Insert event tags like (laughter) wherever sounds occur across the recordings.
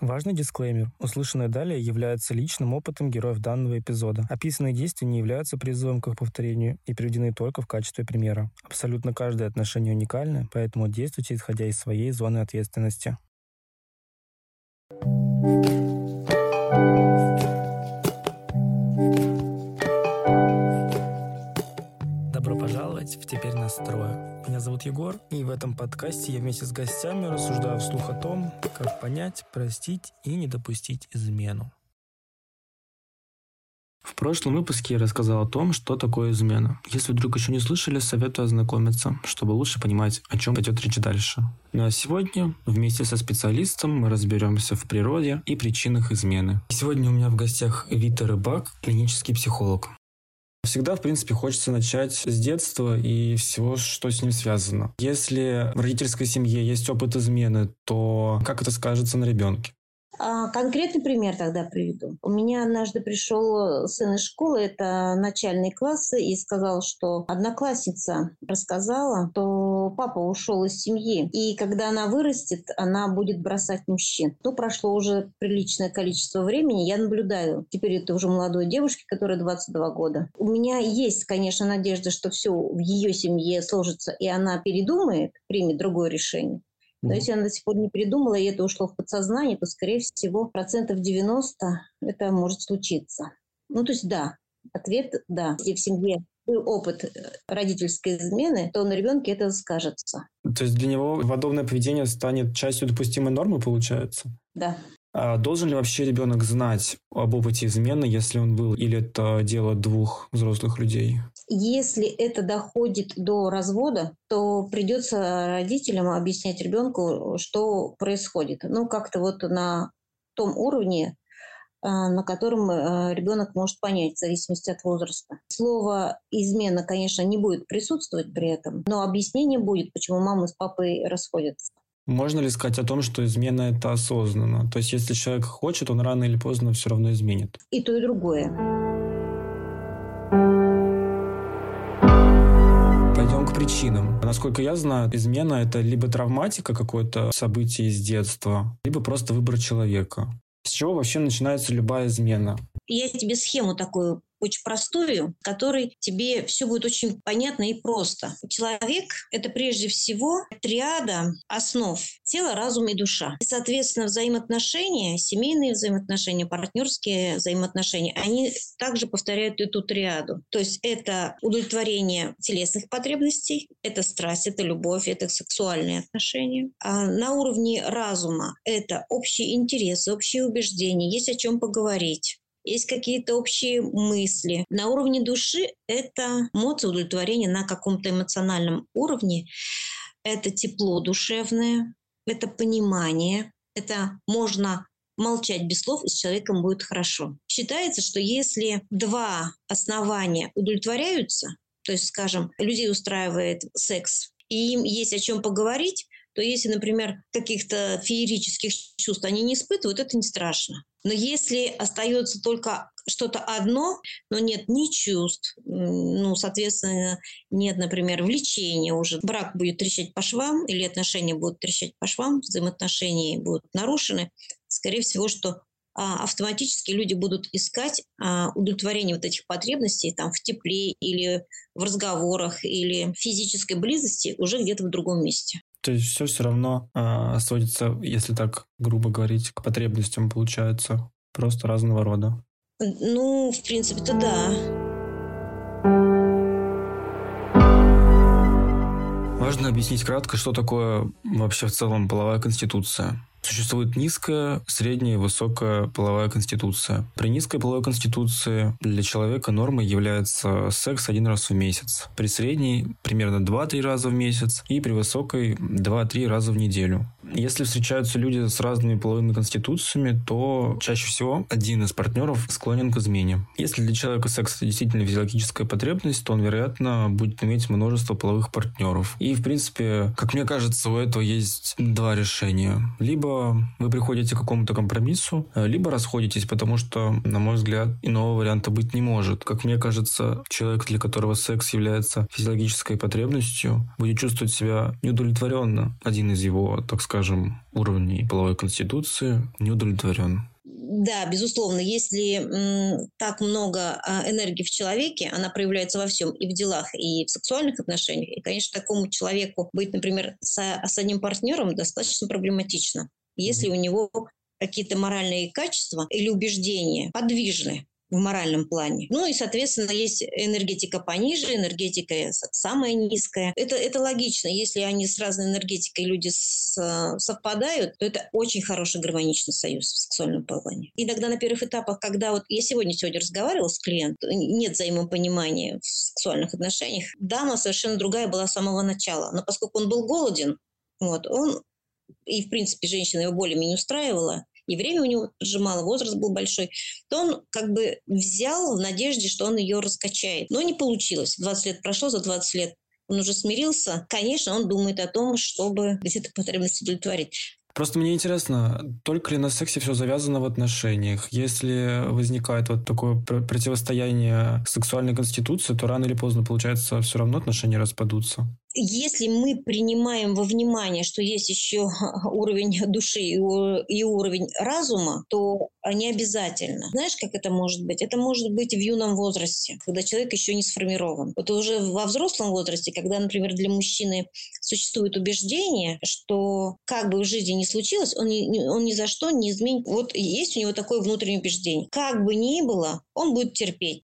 Важный дисклеймер. Услышанное далее является личным опытом героев данного эпизода. Описанные действия не являются призывом к их повторению и приведены только в качестве примера. Абсолютно каждое отношение уникально, поэтому действуйте исходя из своей зоны ответственности. Добро пожаловать в «Теперь настрою». Меня зовут Егор, и в этом подкасте я вместе с гостями рассуждаю вслух о том, как понять, простить и не допустить измену. В прошлом выпуске я рассказал о том, что такое измена. Если вдруг еще не слышали, советую ознакомиться, чтобы лучше понимать, о чем пойдет речь дальше. Ну а сегодня вместе со специалистом мы разберемся в природе и причинах измены. Сегодня у меня в гостях Вита Рыбак, клинический психолог. Всегда, в принципе, хочется начать с детства и всего, что с ним связано. Если в родительской семье есть опыт измены, то как это скажется на ребенке? А, конкретный пример тогда приведу. У меня однажды пришел сын из школы, это начальные классы, и сказал, что одноклассница рассказала, что папа ушел из семьи, и когда она вырастет, она будет бросать мужчин. Ну, прошло уже приличное количество времени, я наблюдаю. Теперь это уже молодой девушке, которая 22 года. У меня есть, конечно, надежда, что все в ее семье сложится, и она передумает, примет другое решение. Но если она до сих пор не придумала, и это ушло в подсознание, то, скорее всего, процентов 90 это может случиться. Ну, то есть да, ответ да. Если в семье опыт э, родительской измены, то на ребенке это скажется. То есть для него подобное поведение станет частью допустимой нормы, получается? Да. А должен ли вообще ребенок знать об опыте измены, если он был, или это дело двух взрослых людей? Если это доходит до развода, то придется родителям объяснять ребенку, что происходит. Ну, как-то вот на том уровне, на котором а, ребенок может понять в зависимости от возраста. Слово «измена», конечно, не будет присутствовать при этом, но объяснение будет, почему мама с папой расходятся. Можно ли сказать о том, что измена – это осознанно? То есть, если человек хочет, он рано или поздно все равно изменит? И то, и другое. Пойдем к причинам. Насколько я знаю, измена – это либо травматика, какое-то событие из детства, либо просто выбор человека. С чего вообще начинается любая измена? Я тебе схему такую очень простую, которой тебе все будет очень понятно и просто. Человек — это прежде всего триада основ тела, разум и душа. И, соответственно, взаимоотношения, семейные взаимоотношения, партнерские взаимоотношения, они также повторяют эту триаду. То есть это удовлетворение телесных потребностей, это страсть, это любовь, это сексуальные отношения. А на уровне разума это общие интересы, общие убеждения, есть о чем поговорить есть какие-то общие мысли. На уровне души это эмоции удовлетворения на каком-то эмоциональном уровне. Это тепло душевное, это понимание, это можно молчать без слов, и с человеком будет хорошо. Считается, что если два основания удовлетворяются, то есть, скажем, людей устраивает секс, и им есть о чем поговорить, то если, например, каких-то феерических чувств они не испытывают, это не страшно. Но если остается только что-то одно, но нет ни чувств, ну, соответственно, нет, например, влечения уже, брак будет трещать по швам или отношения будут трещать по швам, взаимоотношения будут нарушены, скорее всего, что а, автоматически люди будут искать а, удовлетворение вот этих потребностей там в тепле или в разговорах или физической близости уже где-то в другом месте. То есть все все равно э, сводится, если так грубо говорить, к потребностям получается просто разного рода. Ну, в принципе-то да. Важно объяснить кратко, что такое вообще в целом половая конституция. Существует низкая, средняя и высокая половая конституция. При низкой половой конституции для человека нормой является секс один раз в месяц. При средней примерно 2-3 раза в месяц и при высокой 2-3 раза в неделю. Если встречаются люди с разными половыми конституциями, то чаще всего один из партнеров склонен к измене. Если для человека секс это действительно физиологическая потребность, то он, вероятно, будет иметь множество половых партнеров. И, в принципе, как мне кажется, у этого есть два решения. Либо вы приходите к какому-то компромиссу, либо расходитесь, потому что, на мой взгляд, иного варианта быть не может. Как мне кажется, человек, для которого секс является физиологической потребностью, будет чувствовать себя неудовлетворенно. Один из его, так сказать, скажем, уровней половой конституции не удовлетворен. Да, безусловно, если так много а, энергии в человеке, она проявляется во всем, и в делах, и в сексуальных отношениях. И, конечно, такому человеку быть, например, со, с одним партнером достаточно проблематично. Если mm-hmm. у него какие-то моральные качества или убеждения подвижны, в моральном плане. Ну и, соответственно, есть энергетика пониже, энергетика самая низкая. Это, это логично. Если они с разной энергетикой люди с, совпадают, то это очень хороший гармоничный союз в сексуальном плане. Иногда на первых этапах, когда вот я сегодня сегодня разговаривала с клиентом, нет взаимопонимания в сексуальных отношениях, дама совершенно другая была с самого начала. Но поскольку он был голоден, вот, он и, в принципе, женщина его более-менее устраивала, и время у него поджимало, возраст был большой, то он как бы взял в надежде, что он ее раскачает. Но не получилось. 20 лет прошло, за 20 лет он уже смирился. Конечно, он думает о том, чтобы где-то потребность удовлетворить. Просто мне интересно, только ли на сексе все завязано в отношениях? Если возникает вот такое противостояние сексуальной конституции, то рано или поздно, получается, все равно отношения распадутся если мы принимаем во внимание, что есть еще (laughs) уровень души и уровень разума, то не обязательно. Знаешь, как это может быть? Это может быть в юном возрасте, когда человек еще не сформирован. Вот уже во взрослом возрасте, когда, например, для мужчины существует убеждение, что как бы в жизни ни случилось, он ни, он ни за что не изменит. Вот есть у него такое внутреннее убеждение. Как бы ни было, он будет терпеть.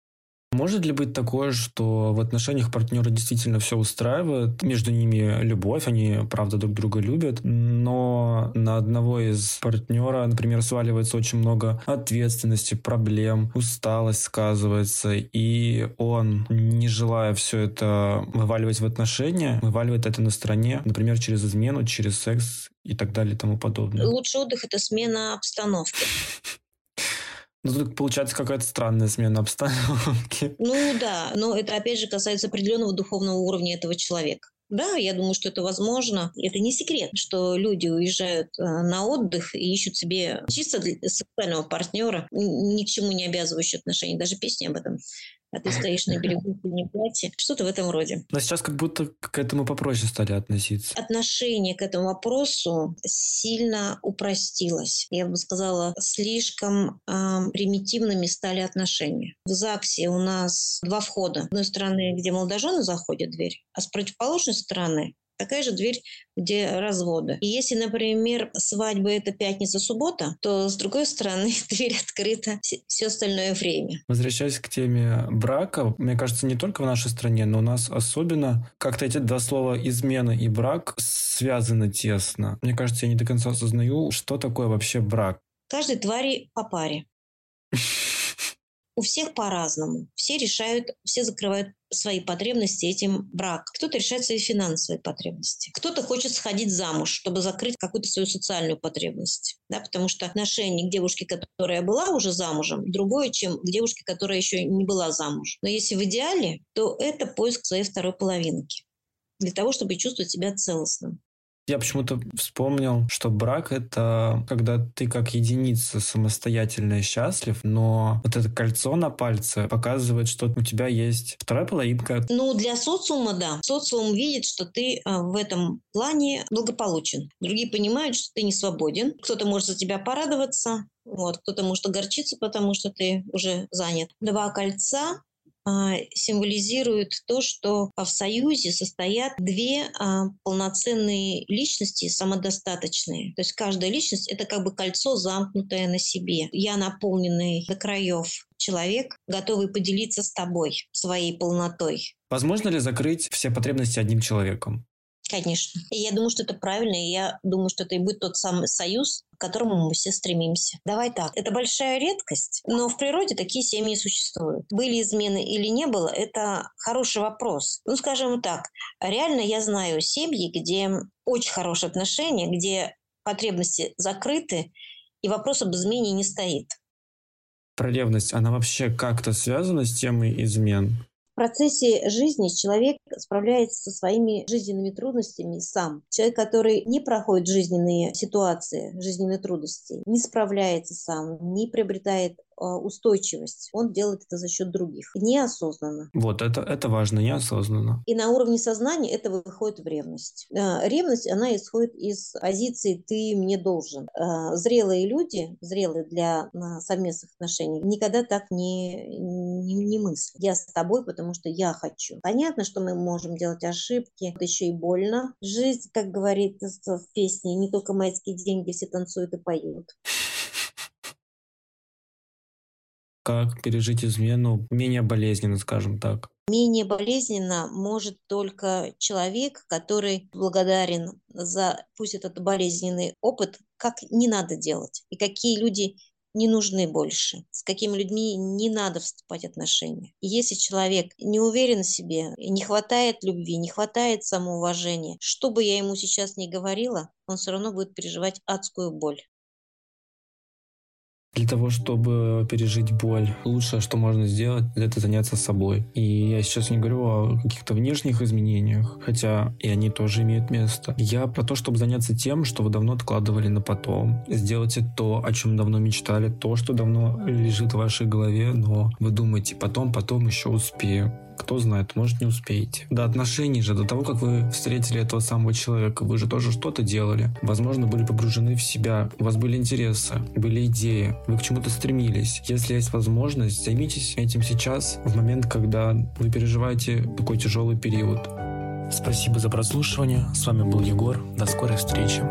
Может ли быть такое, что в отношениях партнера действительно все устраивает, между ними любовь, они правда друг друга любят, но на одного из партнера, например, сваливается очень много ответственности, проблем, усталость сказывается, и он, не желая все это вываливать в отношения, вываливает это на стороне, например, через измену, через секс и так далее и тому подобное. Лучший отдых – это смена обстановки. Ну, тут получается какая-то странная смена обстановки. (laughs) Ну да, но это опять же касается определенного духовного уровня этого человека. Да, я думаю, что это возможно. Это не секрет, что люди уезжают э, на отдых и ищут себе чисто сексуального партнера, ни к чему не обязывающие отношения. Даже песни об этом а ты стоишь на берегу в не платье. Что-то в этом роде. Но сейчас как будто к этому попроще стали относиться. Отношение к этому вопросу сильно упростилось. Я бы сказала, слишком э, примитивными стали отношения. В ЗАГСе у нас два входа. С одной стороны, где молодожены заходят в дверь, а с противоположной стороны Такая же дверь, где разводы. И если, например, свадьба – это пятница-суббота, то, с другой стороны, (laughs) дверь открыта все остальное время. Возвращаясь к теме брака, мне кажется, не только в нашей стране, но у нас особенно как-то эти два слова «измена» и «брак» связаны тесно. Мне кажется, я не до конца осознаю, что такое вообще брак. Каждой твари по паре. (laughs) У всех по-разному. Все решают, все закрывают свои потребности этим брак. Кто-то решает свои финансовые потребности. Кто-то хочет сходить замуж, чтобы закрыть какую-то свою социальную потребность. Да, потому что отношение к девушке, которая была уже замужем, другое, чем к девушке, которая еще не была замужем. Но если в идеале, то это поиск своей второй половинки для того, чтобы чувствовать себя целостным. Я почему-то вспомнил, что брак — это когда ты как единица самостоятельно счастлив, но вот это кольцо на пальце показывает, что у тебя есть вторая половинка. Ну, для социума, да. Социум видит, что ты а, в этом плане благополучен. Другие понимают, что ты не свободен. Кто-то может за тебя порадоваться, вот, кто-то может огорчиться, потому что ты уже занят. Два кольца символизирует то, что в союзе состоят две а, полноценные личности, самодостаточные. То есть каждая личность – это как бы кольцо, замкнутое на себе. Я наполненный до краев человек, готовый поделиться с тобой своей полнотой. Возможно ли закрыть все потребности одним человеком? Конечно. И я думаю, что это правильно, и я думаю, что это и будет тот самый союз, к которому мы все стремимся. Давай так. Это большая редкость, но в природе такие семьи существуют. Были измены или не было, это хороший вопрос. Ну, скажем так, реально я знаю семьи, где очень хорошие отношения, где потребности закрыты, и вопрос об измене не стоит. Про ревность, она вообще как-то связана с темой измен? Процессе жизни человек справляется со своими жизненными трудностями сам. Человек, который не проходит жизненные ситуации, жизненные трудности, не справляется сам, не приобретает устойчивость. Он делает это за счет других. Неосознанно. Вот, это, это важно, неосознанно. И на уровне сознания это выходит в ревность. Ревность, она исходит из позиции «ты мне должен». Зрелые люди, зрелые для совместных отношений, никогда так не, не, не мыслят. Я с тобой, потому что я хочу. Понятно, что мы можем делать ошибки, это еще и больно. Жизнь, как говорит в песне, не только майские деньги, все танцуют и поют. Как пережить измену менее болезненно, скажем так? Менее болезненно может только человек, который благодарен за, пусть этот болезненный опыт, как не надо делать, и какие люди не нужны больше, с какими людьми не надо вступать в отношения. И если человек не уверен в себе, не хватает любви, не хватает самоуважения, что бы я ему сейчас ни говорила, он все равно будет переживать адскую боль. Для того, чтобы пережить боль, лучшее, что можно сделать, это заняться собой. И я сейчас не говорю о каких-то внешних изменениях, хотя и они тоже имеют место. Я про то, чтобы заняться тем, что вы давно откладывали на потом. Сделайте то, о чем давно мечтали, то, что давно лежит в вашей голове, но вы думаете, потом, потом еще успею. Кто знает, может не успеете. До отношений же, до того, как вы встретили этого самого человека, вы же тоже что-то делали. Возможно, были погружены в себя, у вас были интересы, были идеи, вы к чему-то стремились. Если есть возможность, займитесь этим сейчас, в момент, когда вы переживаете такой тяжелый период. Спасибо за прослушивание. С вами был Егор. До скорой встречи.